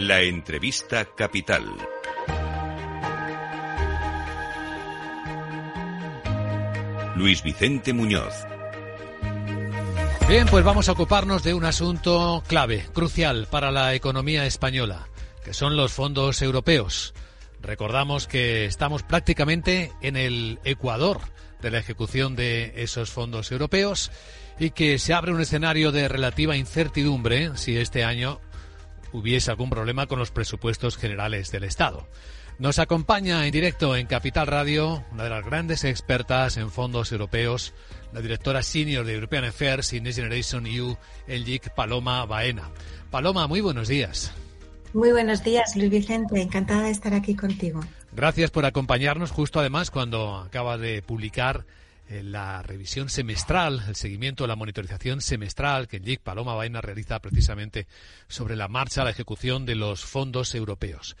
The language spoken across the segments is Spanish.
La entrevista capital. Luis Vicente Muñoz. Bien, pues vamos a ocuparnos de un asunto clave, crucial para la economía española, que son los fondos europeos. Recordamos que estamos prácticamente en el Ecuador de la ejecución de esos fondos europeos y que se abre un escenario de relativa incertidumbre si este año hubiese algún problema con los presupuestos generales del Estado. Nos acompaña en directo en Capital Radio una de las grandes expertas en fondos europeos, la directora senior de European Affairs y Next Generation EU, LGIC Paloma Baena. Paloma, muy buenos días. Muy buenos días, Luis Vicente. Encantada de estar aquí contigo. Gracias por acompañarnos justo además cuando acaba de publicar la revisión semestral, el seguimiento, la monitorización semestral que el Paloma Baena realiza precisamente sobre la marcha, la ejecución de los fondos europeos.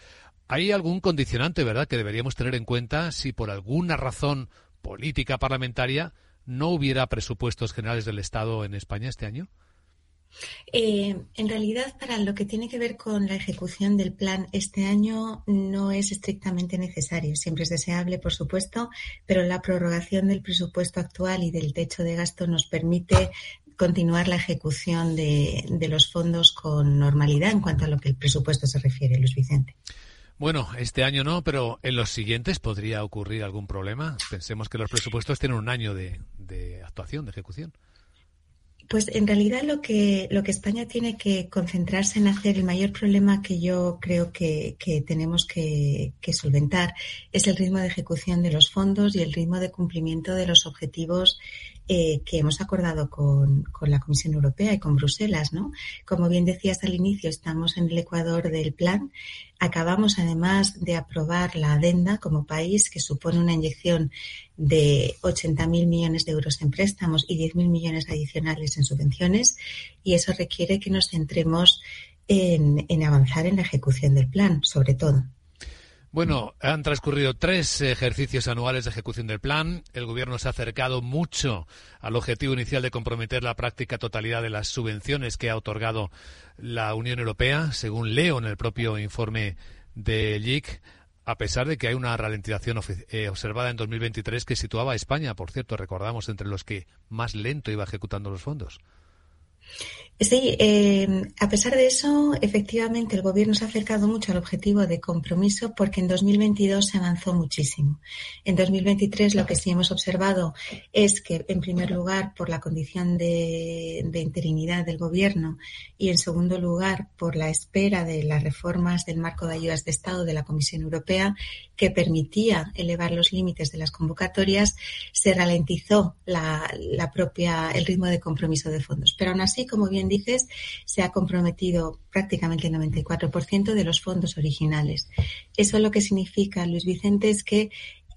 ¿Hay algún condicionante, verdad, que deberíamos tener en cuenta si por alguna razón política parlamentaria no hubiera presupuestos generales del Estado en España este año? Eh, en realidad, para lo que tiene que ver con la ejecución del plan este año no es estrictamente necesario. Siempre es deseable, por supuesto, pero la prorrogación del presupuesto actual y del techo de gasto nos permite continuar la ejecución de, los fondos con normalidad en cuanto a lo que el presupuesto se refiere, Luis Vicente. Bueno, este año no, pero en los siguientes podría ocurrir algún problema. Pensemos que los presupuestos tienen un año de actuación, de ejecución. Pues en realidad lo que, lo que España tiene que concentrarse en hacer, el mayor problema que yo creo que, tenemos que, solventar es el ritmo de ejecución de los fondos y el ritmo de cumplimiento de los objetivos eh, que hemos acordado con, con, la Comisión Europea y con Bruselas. ¿no? Como bien decías al inicio, estamos en el ecuador del plan. Acabamos además de aprobar la adenda como país, que supone una inyección de 80.000 millones de euros en préstamos y 10.000 millones adicionales en subvenciones, y eso requiere que nos centremos en, en avanzar en la ejecución del plan, sobre todo. Bueno, han transcurrido tres ejercicios anuales de ejecución del plan. El Gobierno se ha acercado mucho al objetivo inicial de comprometer la práctica totalidad de las subvenciones que ha otorgado la Unión Europea, según leo en el propio informe de LIC, a pesar de que hay una ralentización eh, observada en 2023 que situaba a España, por cierto, recordamos, entre los que más lento iba ejecutando los fondos. Sí, eh, a pesar de eso, efectivamente, el Gobierno se ha acercado mucho al objetivo de compromiso porque en 2022 se avanzó muchísimo. En 2023 lo que sí hemos observado es que, en primer lugar, por la condición de interinidad del Gobierno y, en segundo lugar, por la espera de las reformas del marco de ayudas de Estado de la Comisión Europea que permitía elevar los límites de las convocatorias, se ralentizó la, propia, el ritmo de compromiso de fondos. Pero aún así, como bien dices, se ha comprometido prácticamente el 94% de los fondos originales. Eso lo que significa, Luis Vicente, es que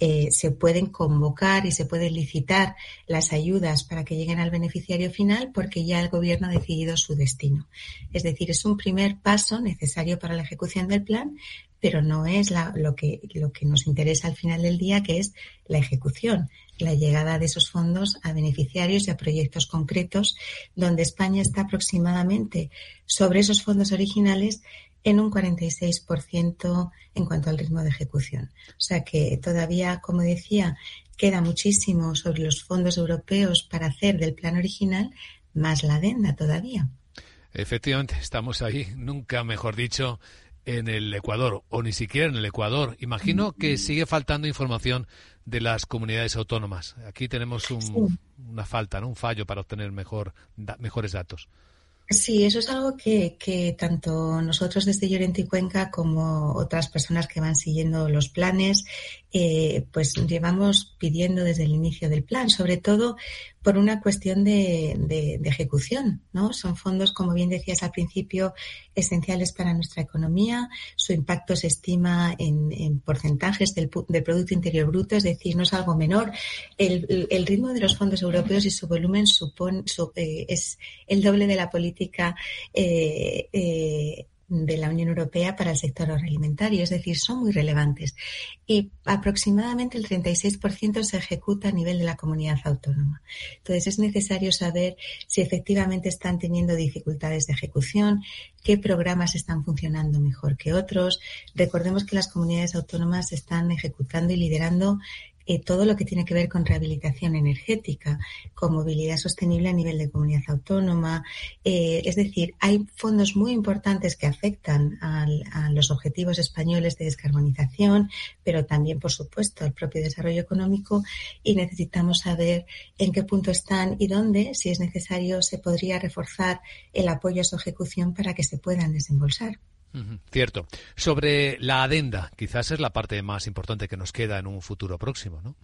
eh, se pueden convocar y se pueden licitar las ayudas para que lleguen al beneficiario final porque ya el Gobierno ha decidido su destino. Es decir, es un primer paso necesario para la ejecución del plan, pero no es lo, que, lo que nos interesa al final del día, que es la ejecución, la llegada de esos fondos a beneficiarios y a proyectos concretos, donde España está aproximadamente sobre esos fondos originales en un 46% en cuanto al ritmo de ejecución. O sea que todavía, como decía, queda muchísimo sobre los fondos europeos para hacer del plan original, más la adenda todavía. Efectivamente, estamos ahí, nunca mejor dicho, en el Ecuador o ni siquiera en el Ecuador. Imagino que sigue faltando información de las comunidades autónomas. Aquí tenemos una falta, ¿no? un fallo para obtener mejor, mejores datos. Sí, eso es algo que, que, tanto nosotros desde Llorente y Cuenca como otras personas que van siguiendo los planes, eh, pues llevamos pidiendo desde el inicio del plan, sobre todo por una cuestión de, ejecución, ¿no? Son fondos, como bien decías al principio, esenciales para nuestra economía. Su impacto se estima en, en porcentajes del, del, Producto Interior Bruto, es decir, no es algo menor. El, el ritmo de los fondos europeos y su volumen supone, su, eh, es el doble de la política eh, eh, de la Unión Europea para el sector agroalimentario, es decir, son muy relevantes. Y aproximadamente el 36% se ejecuta a nivel de la comunidad autónoma. Entonces, es necesario saber si efectivamente están teniendo dificultades de ejecución, qué programas están funcionando mejor que otros. Recordemos que las comunidades autónomas están ejecutando y liderando eh, todo lo que tiene que ver con rehabilitación energética, con movilidad sostenible a nivel de comunidad autónoma. Eh, es decir, hay fondos muy importantes que afectan a los objetivos españoles de descarbonización, pero también, por supuesto, al propio desarrollo económico y necesitamos saber en qué punto están y dónde, si es necesario, se podría reforzar el apoyo a su ejecución para que se puedan desembolsar. Cierto. Sobre la adenda, quizás es la parte más importante que nos queda en un futuro próximo, ¿no?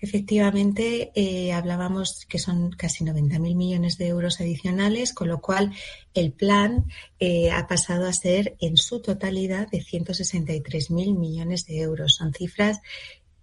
Efectivamente, eh, hablábamos que son casi 90.000 millones de euros adicionales, con lo cual el plan eh, ha pasado a ser en su totalidad de 163.000 millones de euros. Son cifras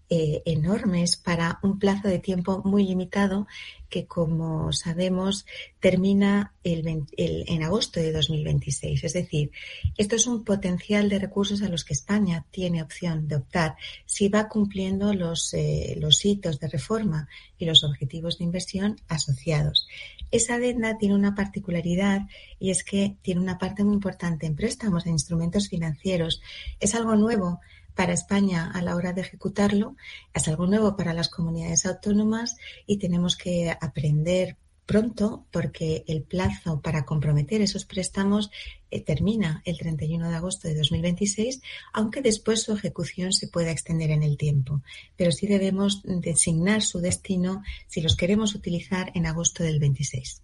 eh, enormes para un plazo de tiempo muy limitado que, como sabemos, termina en agosto de 2026. Es decir, esto es un potencial de recursos a los que España tiene opción de optar si va cumpliendo los, eh, los hitos de reforma y los objetivos de inversión asociados. Esa adenda tiene una particularidad y es que tiene una parte muy importante en préstamos, en instrumentos financieros. Es algo nuevo para España a la hora de ejecutarlo, es algo nuevo para las comunidades autónomas y tenemos que aprender pronto porque el plazo para comprometer esos préstamos eh, termina el 31 de agosto de 2026, aunque después su ejecución se pueda extender en el tiempo. Pero sí debemos designar su destino si los queremos utilizar en agosto del 26.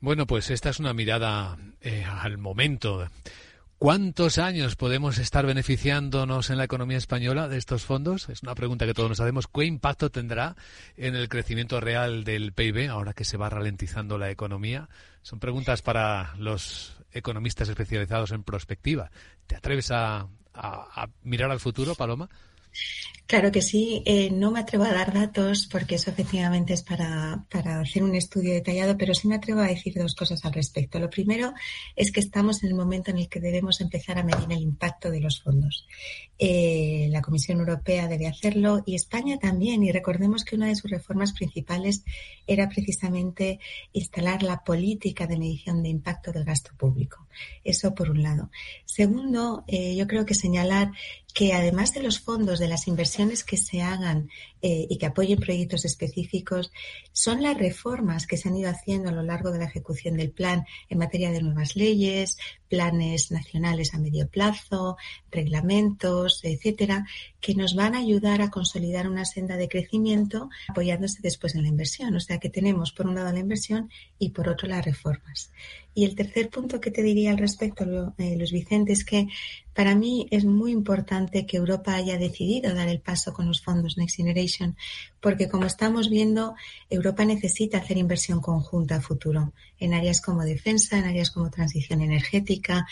Bueno, pues esta es una mirada eh, al momento ¿Cuántos años podemos estar beneficiándonos en la economía española de estos fondos? Es una pregunta que todos nos hacemos. ¿Qué impacto tendrá en el crecimiento real del PIB ahora que se va ralentizando la economía? Son preguntas para los economistas especializados en prospectiva. ¿Te atreves a, mirar al futuro, Paloma? Claro que sí. Eh, no me atrevo a dar datos porque eso efectivamente es para, para, hacer un estudio detallado, pero sí me atrevo a decir dos cosas al respecto. Lo primero es que estamos en el momento en el que debemos empezar a medir el impacto de los fondos. Eh, la Comisión Europea debe hacerlo y España también. Y recordemos que una de sus reformas principales era precisamente instalar la política de medición de impacto del gasto público. Eso por un lado. Segundo, eh, yo creo que señalar que además de los fondos, de las inversiones que se hagan eh, y que apoyen proyectos específicos, son las reformas que se han ido haciendo a lo largo de la ejecución del plan en materia de nuevas leyes, planes nacionales a medio plazo, reglamentos, etcétera, que nos van a ayudar a consolidar una senda de crecimiento apoyándose después en la inversión. O sea que tenemos por un lado la inversión y por otro las reformas. Y el tercer punto que te diría al respecto, eh, Luis Vicente, es que para mí es muy importante que Europa haya decidido dar el paso con los fondos Next Generation, porque como estamos viendo, Europa necesita hacer inversión conjunta a futuro en áreas como defensa, en áreas como transición energética,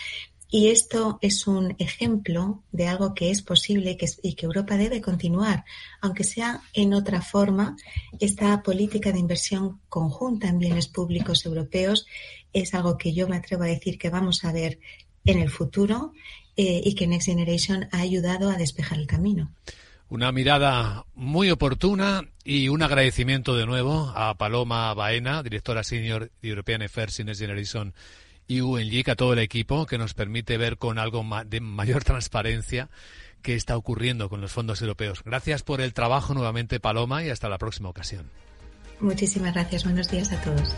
y esto es un ejemplo de algo que es posible y que Europa debe continuar, aunque sea en otra forma. Esta política de inversión conjunta en bienes públicos europeos es algo que yo me atrevo a decir que vamos a ver en el futuro eh, y que Next Generation ha ayudado a despejar el camino. Una mirada muy oportuna y un agradecimiento de nuevo a Paloma Baena, directora senior de European Affairs in Next Generation y UNGIC, a todo el equipo que nos permite ver con algo de mayor transparencia qué está ocurriendo con los fondos europeos. Gracias por el trabajo nuevamente, Paloma, y hasta la próxima ocasión. Muchísimas gracias. Buenos días a todos.